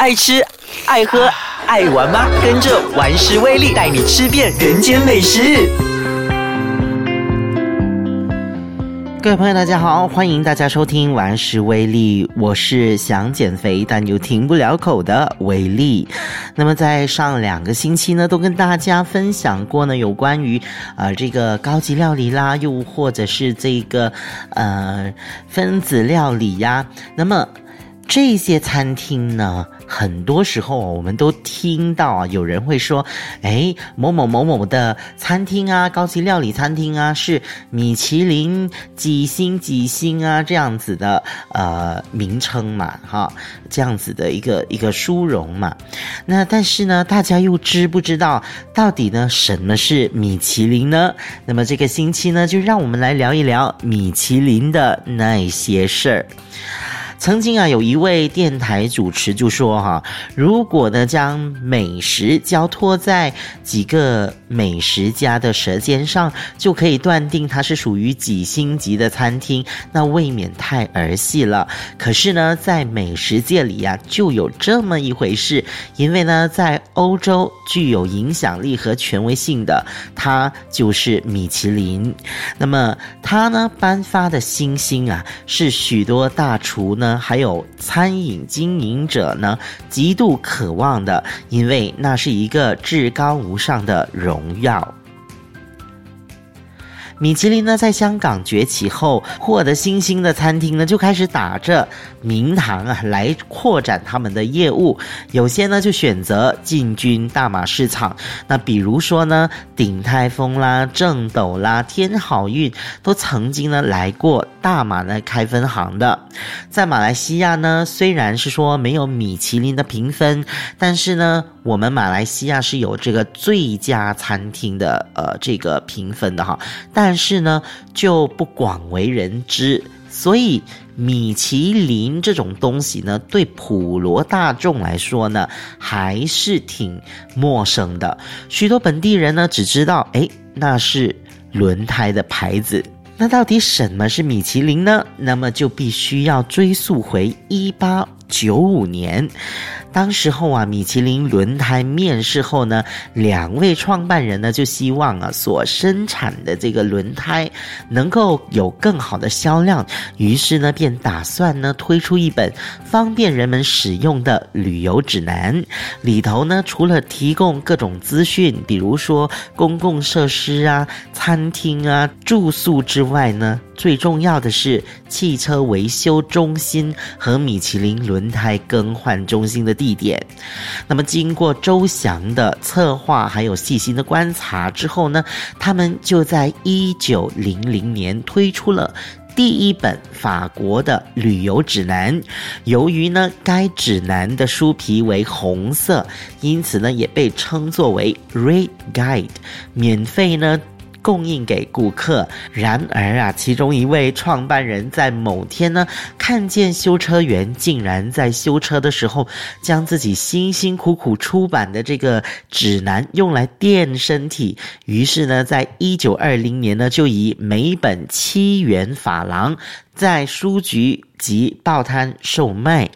爱吃、爱喝、爱玩吗？跟着玩食威力带你吃遍人间美食。各位朋友，大家好，欢迎大家收听玩食威力，我是想减肥但又停不了口的威力。那么在上两个星期呢，都跟大家分享过呢，有关于呃这个高级料理啦，又或者是这个呃分子料理呀。那么这些餐厅呢？很多时候，我们都听到啊，有人会说：“哎，某某某某的餐厅啊，高级料理餐厅啊，是米其林几星几星啊，这样子的呃名称嘛，哈，这样子的一个一个殊荣嘛。那但是呢，大家又知不知道到底呢什么是米其林呢？那么这个星期呢，就让我们来聊一聊米其林的那些事儿。”曾经啊，有一位电台主持就说哈，如果呢将美食交托在几个美食家的舌尖上，就可以断定它是属于几星级的餐厅，那未免太儿戏了。可是呢，在美食界里呀，就有这么一回事，因为呢，在欧洲具有影响力和权威性的，它就是米其林。那么它呢颁发的星星啊，是许多大厨呢。还有餐饮经营者呢，极度渴望的，因为那是一个至高无上的荣耀。米其林呢，在香港崛起后，获得星星的餐厅呢，就开始打着名堂啊，来扩展他们的业务。有些呢，就选择进军大马市场。那比如说呢，鼎泰丰啦、正斗啦、天好运，都曾经呢来过大马呢开分行的。在马来西亚呢，虽然是说没有米其林的评分，但是呢，我们马来西亚是有这个最佳餐厅的呃这个评分的哈，但。是呢，就不广为人知，所以米其林这种东西呢，对普罗大众来说呢，还是挺陌生的。许多本地人呢，只知道，哎，那是轮胎的牌子。那到底什么是米其林呢？那么就必须要追溯回一八九五年。当时候啊，米其林轮胎面世后呢，两位创办人呢就希望啊，所生产的这个轮胎能够有更好的销量，于是呢，便打算呢推出一本方便人们使用的旅游指南。里头呢，除了提供各种资讯，比如说公共设施啊、餐厅啊、住宿之外呢。最重要的是汽车维修中心和米其林轮胎更换中心的地点。那么，经过周详的策划还有细心的观察之后呢，他们就在一九零零年推出了第一本法国的旅游指南。由于呢，该指南的书皮为红色，因此呢，也被称作为 Red Guide，免费呢。供应给顾客。然而啊，其中一位创办人在某天呢，看见修车员竟然在修车的时候，将自己辛辛苦苦出版的这个指南用来垫身体。于是呢，在一九二零年呢，就以每本七元法郎在书局及报摊售卖。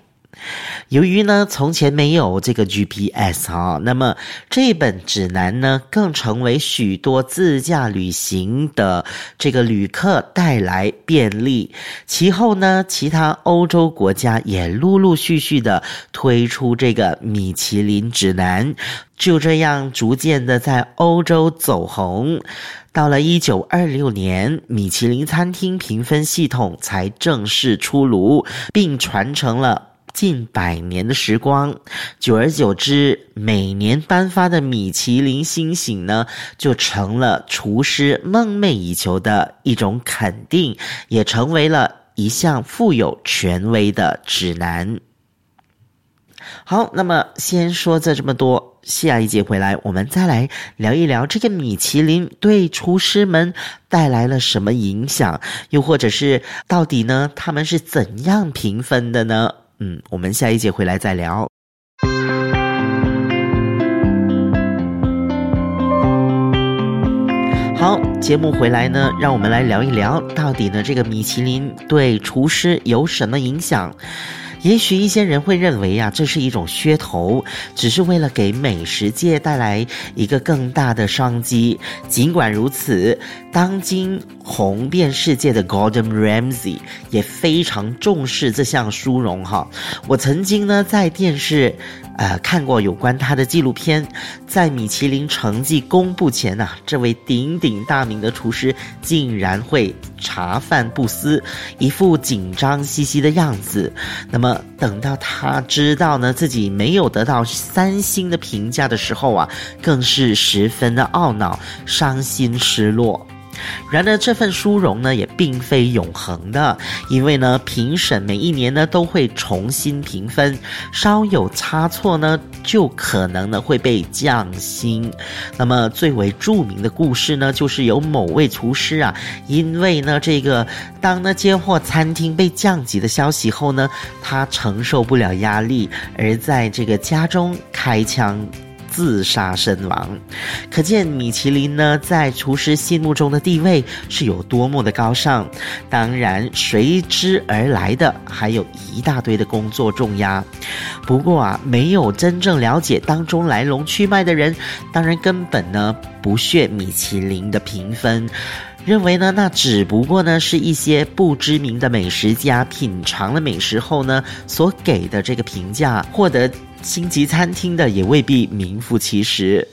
由于呢，从前没有这个 GPS 啊，那么这本指南呢，更成为许多自驾旅行的这个旅客带来便利。其后呢，其他欧洲国家也陆陆续续的推出这个米其林指南，就这样逐渐的在欧洲走红。到了一九二六年，米其林餐厅评分系统才正式出炉，并传承了。近百年的时光，久而久之，每年颁发的米其林星星呢，就成了厨师梦寐以求的一种肯定，也成为了一项富有权威的指南。好，那么先说这这么多，下一节回来，我们再来聊一聊这个米其林对厨师们带来了什么影响，又或者是到底呢，他们是怎样评分的呢？嗯，我们下一节回来再聊。好，节目回来呢，让我们来聊一聊，到底呢这个米其林对厨师有什么影响？也许一些人会认为啊，这是一种噱头，只是为了给美食界带来一个更大的商机。尽管如此，当今红遍世界的 Gordon Ramsay 也非常重视这项殊荣哈。我曾经呢在电视。呃，看过有关他的纪录片，在米其林成绩公布前呐，这位鼎鼎大名的厨师竟然会茶饭不思，一副紧张兮兮的样子。那么等到他知道呢自己没有得到三星的评价的时候啊，更是十分的懊恼、伤心、失落。然而，这份殊荣呢，也并非永恒的，因为呢，评审每一年呢都会重新评分，稍有差错呢，就可能呢会被降薪。那么，最为著名的故事呢，就是有某位厨师啊，因为呢这个当呢接获餐厅被降级的消息后呢，他承受不了压力，而在这个家中开枪。自杀身亡，可见米其林呢在厨师心目中的地位是有多么的高尚。当然，随之而来的还有一大堆的工作重压。不过啊，没有真正了解当中来龙去脉的人，当然根本呢不屑米其林的评分，认为呢那只不过呢是一些不知名的美食家品尝了美食后呢所给的这个评价，获得。星级餐厅的也未必名副其实。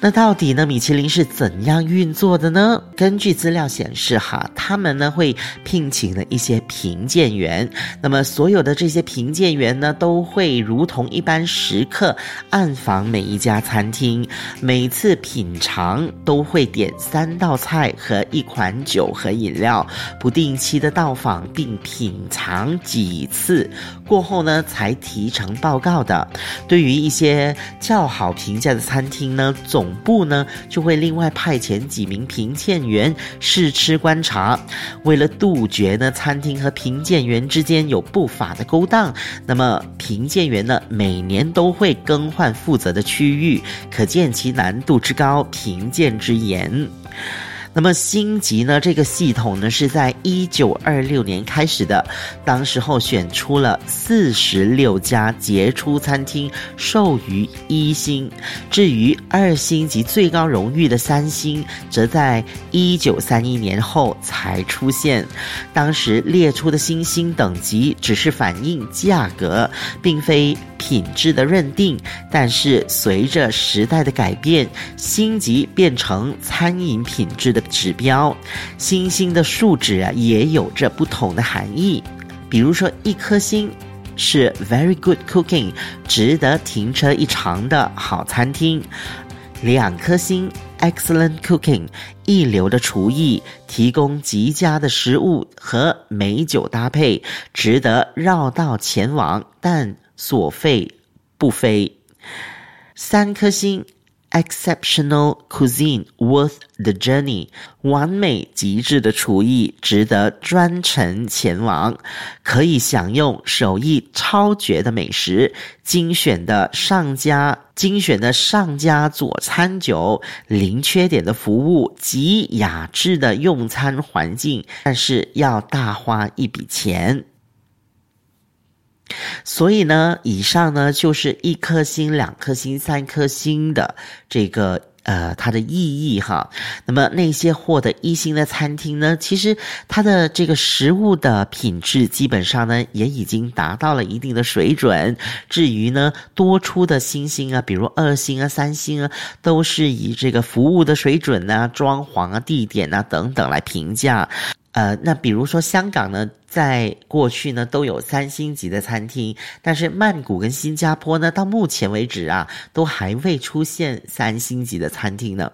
那到底呢？米其林是怎样运作的呢？根据资料显示，哈，他们呢会聘请了一些评鉴员。那么所有的这些评鉴员呢，都会如同一般食客暗访每一家餐厅，每次品尝都会点三道菜和一款酒和饮料，不定期的到访并品尝几次过后呢，才提成报告的。对于一些较好评价的餐厅呢，总总部呢就会另外派遣几名评鉴员试吃观察，为了杜绝呢餐厅和评鉴员之间有不法的勾当，那么评鉴员呢每年都会更换负责的区域，可见其难度之高，评鉴之严。那么星级呢？这个系统呢是在一九二六年开始的，当时候选出了四十六家杰出餐厅，授予一星。至于二星级最高荣誉的三星，则在一九三一年后才出现。当时列出的星星等级只是反映价格，并非。品质的认定，但是随着时代的改变，星级变成餐饮品质的指标，星星的数值啊也有着不同的含义。比如说，一颗星是 very good cooking，值得停车一尝的好餐厅；两颗星 excellent cooking，一流的厨艺，提供极佳的食物和美酒搭配，值得绕道前往。但所费不菲，三颗星，exceptional cuisine worth the journey，完美极致的厨艺值得专程前往，可以享用手艺超绝的美食，精选的上家精选的上家佐餐酒，零缺点的服务及雅致的用餐环境，但是要大花一笔钱。所以呢，以上呢就是一颗星、两颗星、三颗星的这个呃它的意义哈。那么那些获得一星的餐厅呢，其实它的这个食物的品质基本上呢也已经达到了一定的水准。至于呢多出的星星啊，比如二星啊、三星啊，都是以这个服务的水准啊、装潢啊、地点啊等等来评价。呃，那比如说香港呢，在过去呢都有三星级的餐厅，但是曼谷跟新加坡呢，到目前为止啊，都还未出现三星级的餐厅呢。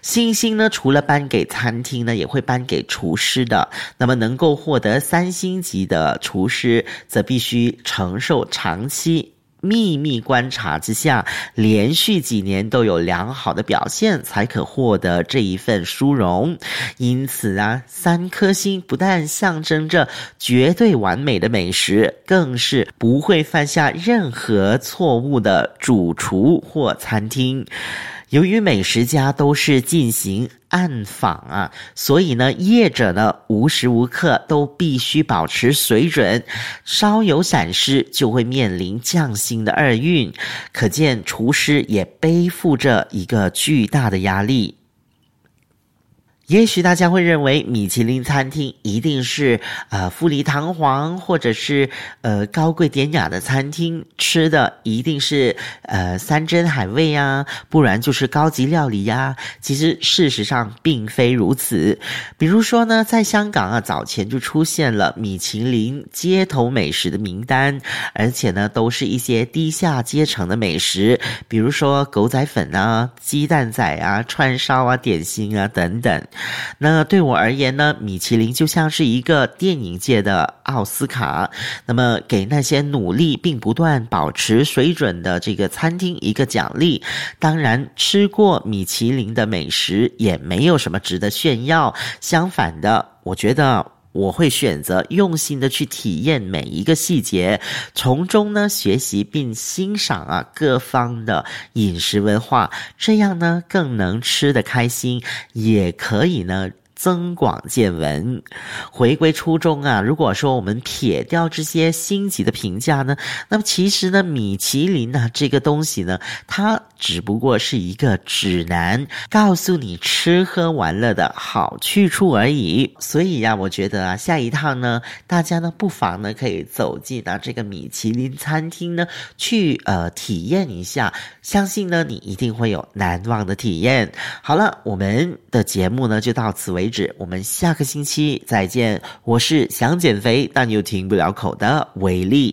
星星呢，除了颁给餐厅呢，也会颁给厨师的。那么能够获得三星级的厨师，则必须承受长期。秘密观察之下，连续几年都有良好的表现，才可获得这一份殊荣。因此啊，三颗星不但象征着绝对完美的美食，更是不会犯下任何错误的主厨或餐厅。由于美食家都是进行暗访啊，所以呢，业者呢无时无刻都必须保持水准，稍有闪失就会面临降薪的厄运。可见厨师也背负着一个巨大的压力。也许大家会认为米其林餐厅一定是呃富丽堂皇，或者是呃高贵典雅的餐厅，吃的一定是呃山珍海味啊，不然就是高级料理呀。其实事实上并非如此。比如说呢，在香港啊，早前就出现了米其林街头美食的名单，而且呢，都是一些低下阶层的美食，比如说狗仔粉啊、鸡蛋仔啊、串烧啊、点心啊等等。那对我而言呢，米其林就像是一个电影界的奥斯卡，那么给那些努力并不断保持水准的这个餐厅一个奖励。当然，吃过米其林的美食也没有什么值得炫耀，相反的，我觉得。我会选择用心的去体验每一个细节，从中呢学习并欣赏啊各方的饮食文化，这样呢更能吃得开心，也可以呢。增广见闻，回归初衷啊！如果说我们撇掉这些星级的评价呢，那么其实呢，米其林呢这个东西呢，它只不过是一个指南，告诉你吃喝玩乐的好去处而已。所以呀，我觉得啊，下一趟呢，大家呢不妨呢可以走进啊这个米其林餐厅呢，去呃体验一下，相信呢你一定会有难忘的体验。好了，我们的节目呢就到此为我们下个星期再见。我是想减肥但又停不了口的伟力。